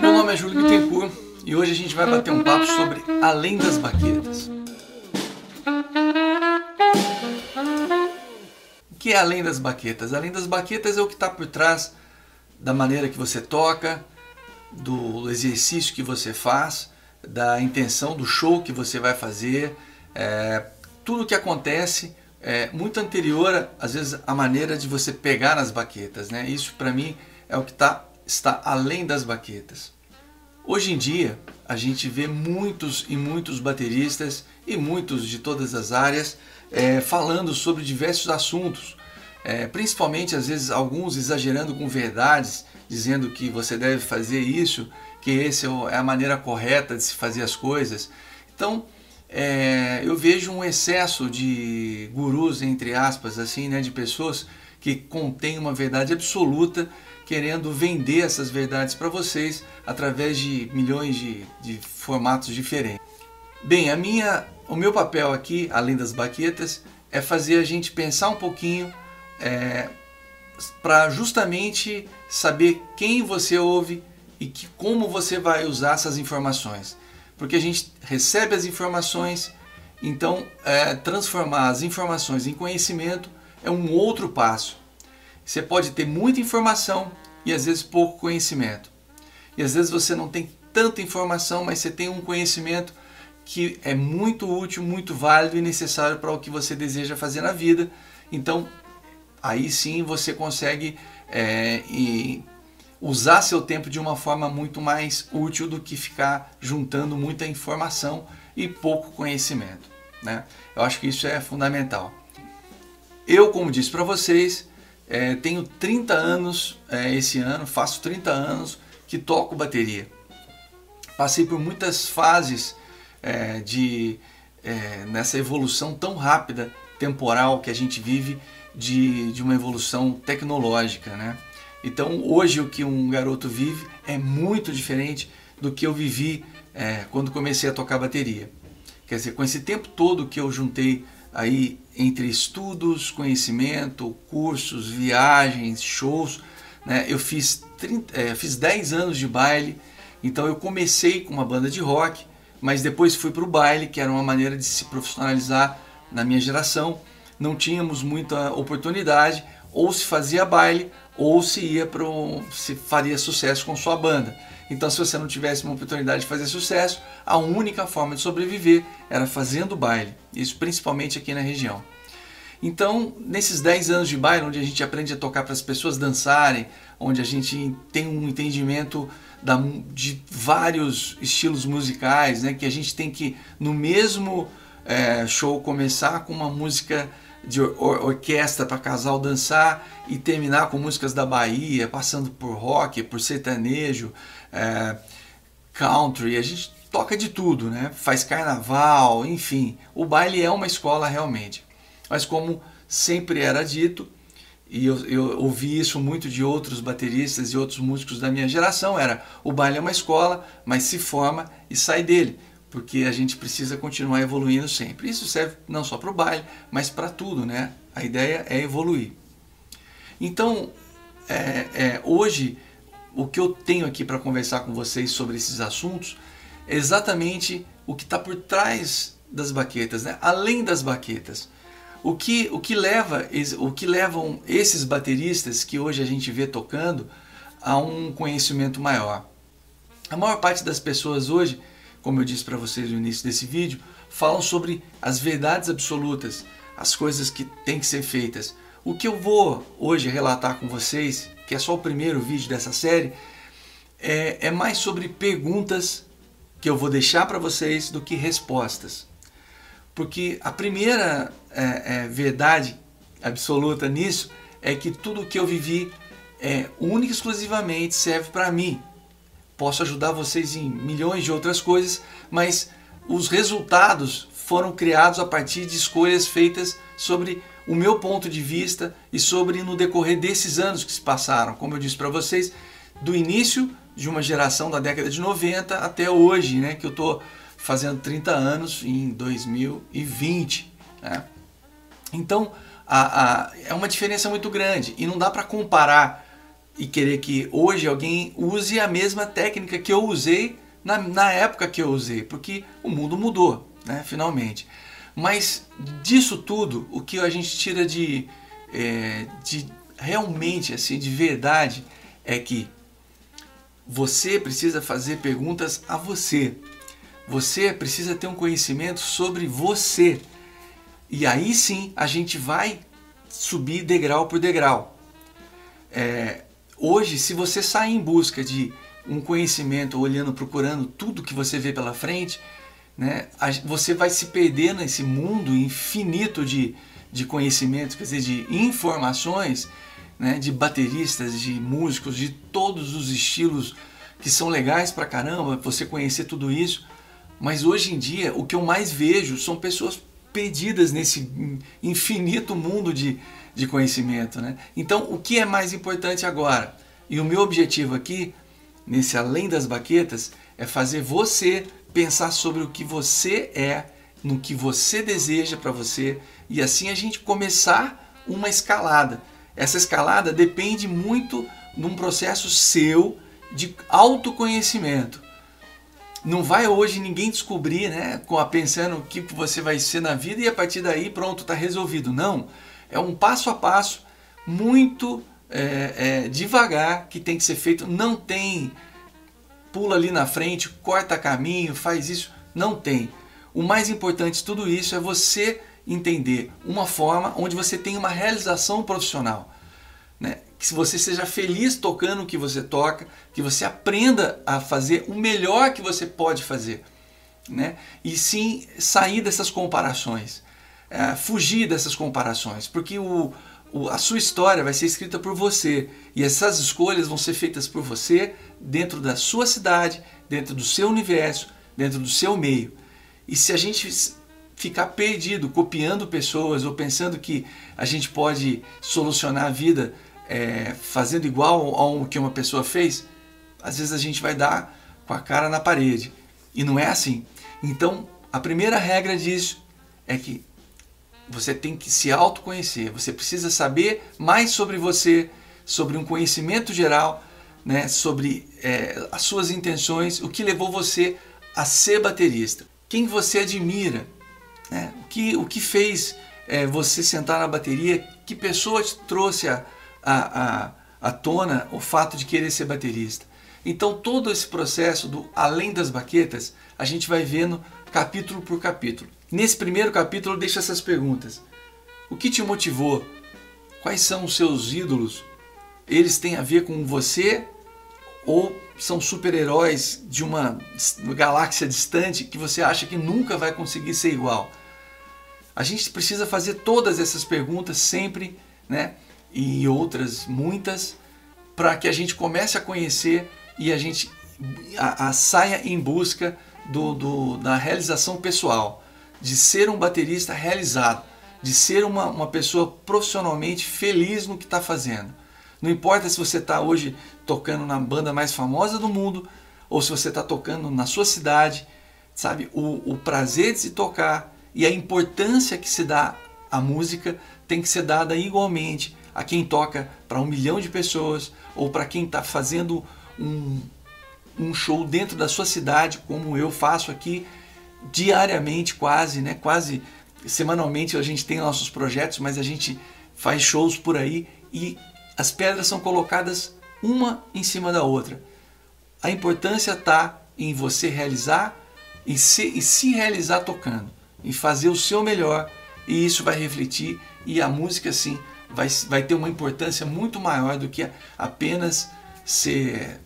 Meu nome é Júlio Bittencourt e hoje a gente vai bater um papo sobre Além das Baquetas. O que é Além das Baquetas? Além das Baquetas é o que está por trás da maneira que você toca, do exercício que você faz, da intenção do show que você vai fazer, é, tudo que acontece é muito anterior, às vezes, à maneira de você pegar nas baquetas. Né? Isso, para mim, é o que tá, está além das baquetas. Hoje em dia, a gente vê muitos e muitos bateristas e muitos de todas as áreas é, falando sobre diversos assuntos, é, principalmente às vezes alguns exagerando com verdades, dizendo que você deve fazer isso, que esse é, é a maneira correta de se fazer as coisas. Então, é, eu vejo um excesso de gurus, entre aspas, assim, né, de pessoas que contêm uma verdade absoluta, querendo vender essas verdades para vocês através de milhões de, de formatos diferentes. Bem, a minha, o meu papel aqui, além das baquetas, é fazer a gente pensar um pouquinho é, para justamente saber quem você ouve e que, como você vai usar essas informações porque a gente recebe as informações, então é, transformar as informações em conhecimento é um outro passo. Você pode ter muita informação e às vezes pouco conhecimento. E às vezes você não tem tanta informação, mas você tem um conhecimento que é muito útil, muito válido e necessário para o que você deseja fazer na vida. Então, aí sim você consegue é, usar seu tempo de uma forma muito mais útil do que ficar juntando muita informação e pouco conhecimento. Né? Eu acho que isso é fundamental. Eu, como disse para vocês, é, tenho 30 anos é, esse ano, faço 30 anos que toco bateria. Passei por muitas fases é, de é, nessa evolução tão rápida, temporal que a gente vive de, de uma evolução tecnológica, né? Então hoje o que um garoto vive é muito diferente do que eu vivi é, quando comecei a tocar bateria. Quer dizer, com esse tempo todo que eu juntei aí entre estudos, conhecimento, cursos, viagens, shows, né, eu fiz, 30, é, fiz 10 anos de baile, então eu comecei com uma banda de rock, mas depois fui para o baile, que era uma maneira de se profissionalizar na minha geração. Não tínhamos muita oportunidade, ou se fazia baile ou se ia para se faria sucesso com sua banda. Então, se você não tivesse uma oportunidade de fazer sucesso, a única forma de sobreviver era fazendo baile, isso principalmente aqui na região. Então, nesses 10 anos de baile, onde a gente aprende a tocar para as pessoas dançarem, onde a gente tem um entendimento da, de vários estilos musicais, né, que a gente tem que, no mesmo é, show, começar com uma música de or orquestra para casal dançar e terminar com músicas da Bahia, passando por rock, por sertanejo, é, country, a gente toca de tudo, né? Faz carnaval, enfim. O baile é uma escola realmente. Mas como sempre era dito, e eu, eu, ouvi isso muito de outros bateristas e outros músicos da minha geração, era o baile é uma escola, mas se forma e sai dele porque a gente precisa continuar evoluindo sempre. Isso serve não só para o baile, mas para tudo, né? A ideia é evoluir. Então, é, é, hoje, o que eu tenho aqui para conversar com vocês sobre esses assuntos é exatamente o que está por trás das baquetas, né? além das baquetas. O que, o, que leva, o que levam esses bateristas que hoje a gente vê tocando a um conhecimento maior? A maior parte das pessoas hoje como eu disse para vocês no início desse vídeo, falam sobre as verdades absolutas, as coisas que têm que ser feitas. O que eu vou hoje relatar com vocês, que é só o primeiro vídeo dessa série, é, é mais sobre perguntas que eu vou deixar para vocês do que respostas. Porque a primeira é, é, verdade absoluta nisso é que tudo o que eu vivi é única e exclusivamente serve para mim, posso ajudar vocês em milhões de outras coisas, mas os resultados foram criados a partir de escolhas feitas sobre o meu ponto de vista e sobre no decorrer desses anos que se passaram, como eu disse para vocês, do início de uma geração da década de 90 até hoje, né, que eu estou fazendo 30 anos em 2020. Né? Então, a, a, é uma diferença muito grande e não dá para comparar e querer que hoje alguém use a mesma técnica que eu usei na, na época que eu usei, porque o mundo mudou, né, finalmente. Mas disso tudo, o que a gente tira de, é, de realmente, assim, de verdade, é que você precisa fazer perguntas a você. Você precisa ter um conhecimento sobre você. E aí sim a gente vai subir degrau por degrau. É, hoje, se você sair em busca de um conhecimento, olhando, procurando tudo que você vê pela frente, né, você vai se perder nesse mundo infinito de, de conhecimentos, quer dizer, de informações, né, de bateristas, de músicos, de todos os estilos que são legais pra caramba, você conhecer tudo isso. Mas hoje em dia, o que eu mais vejo são pessoas perdidas nesse infinito mundo de, de conhecimento. Né? Então, o que é mais importante agora? E o meu objetivo aqui, nesse Além das Baquetas, é fazer você pensar sobre o que você é, no que você deseja para você, e assim a gente começar uma escalada. Essa escalada depende muito de um processo seu de autoconhecimento. Não vai hoje ninguém descobrir, né, pensando o que você vai ser na vida e a partir daí pronto, está resolvido. Não, é um passo a passo muito é, é, devagar que tem que ser feito. Não tem pula ali na frente, corta caminho, faz isso. Não tem. O mais importante de tudo isso é você entender uma forma onde você tem uma realização profissional. Né? Que você seja feliz tocando o que você toca, que você aprenda a fazer o melhor que você pode fazer. Né? E sim sair dessas comparações, é, fugir dessas comparações, porque o, o, a sua história vai ser escrita por você e essas escolhas vão ser feitas por você dentro da sua cidade, dentro do seu universo, dentro do seu meio. E se a gente ficar perdido copiando pessoas ou pensando que a gente pode solucionar a vida é, fazendo igual ao que uma pessoa fez, às vezes a gente vai dar com a cara na parede. E não é assim. Então, a primeira regra disso é que você tem que se autoconhecer. Você precisa saber mais sobre você, sobre um conhecimento geral, né, sobre é, as suas intenções, o que levou você a ser baterista. Quem você admira, né? o, que, o que fez é, você sentar na bateria, que pessoa te trouxe a, a, a, a tona o fato de querer ser baterista. Então todo esse processo do além das baquetas, a gente vai vendo capítulo por capítulo. Nesse primeiro capítulo deixa essas perguntas. O que te motivou? Quais são os seus ídolos? Eles têm a ver com você ou são super-heróis de uma galáxia distante que você acha que nunca vai conseguir ser igual? A gente precisa fazer todas essas perguntas sempre, né? E outras muitas, para que a gente comece a conhecer e a gente a, a saia em busca do, do, da realização pessoal, de ser um baterista realizado, de ser uma, uma pessoa profissionalmente feliz no que está fazendo. Não importa se você está hoje tocando na banda mais famosa do mundo ou se você está tocando na sua cidade, sabe? O, o prazer de se tocar e a importância que se dá à música tem que ser dada igualmente a quem toca para um milhão de pessoas ou para quem está fazendo um, um show dentro da sua cidade, como eu faço aqui diariamente, quase, né? Quase semanalmente a gente tem nossos projetos, mas a gente faz shows por aí e as pedras são colocadas uma em cima da outra. A importância está em você realizar e se, e se realizar tocando, em fazer o seu melhor e isso vai refletir e a música sim vai, vai ter uma importância muito maior do que apenas ser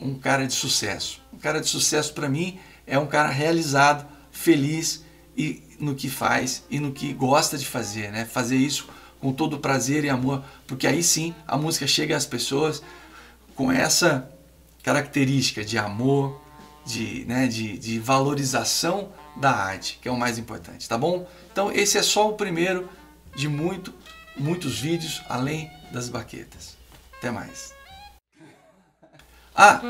um cara de sucesso. Um cara de sucesso para mim é um cara realizado, feliz e no que faz e no que gosta de fazer, né? Fazer isso com todo prazer e amor, porque aí sim a música chega às pessoas com essa característica de amor, de, né, de, de valorização da arte, que é o mais importante, tá bom? Então esse é só o primeiro de muito, muitos vídeos além das baquetas. Até mais. Ah,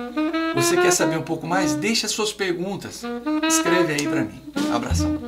você quer saber um pouco mais? Deixa suas perguntas. Escreve aí para mim. Abração.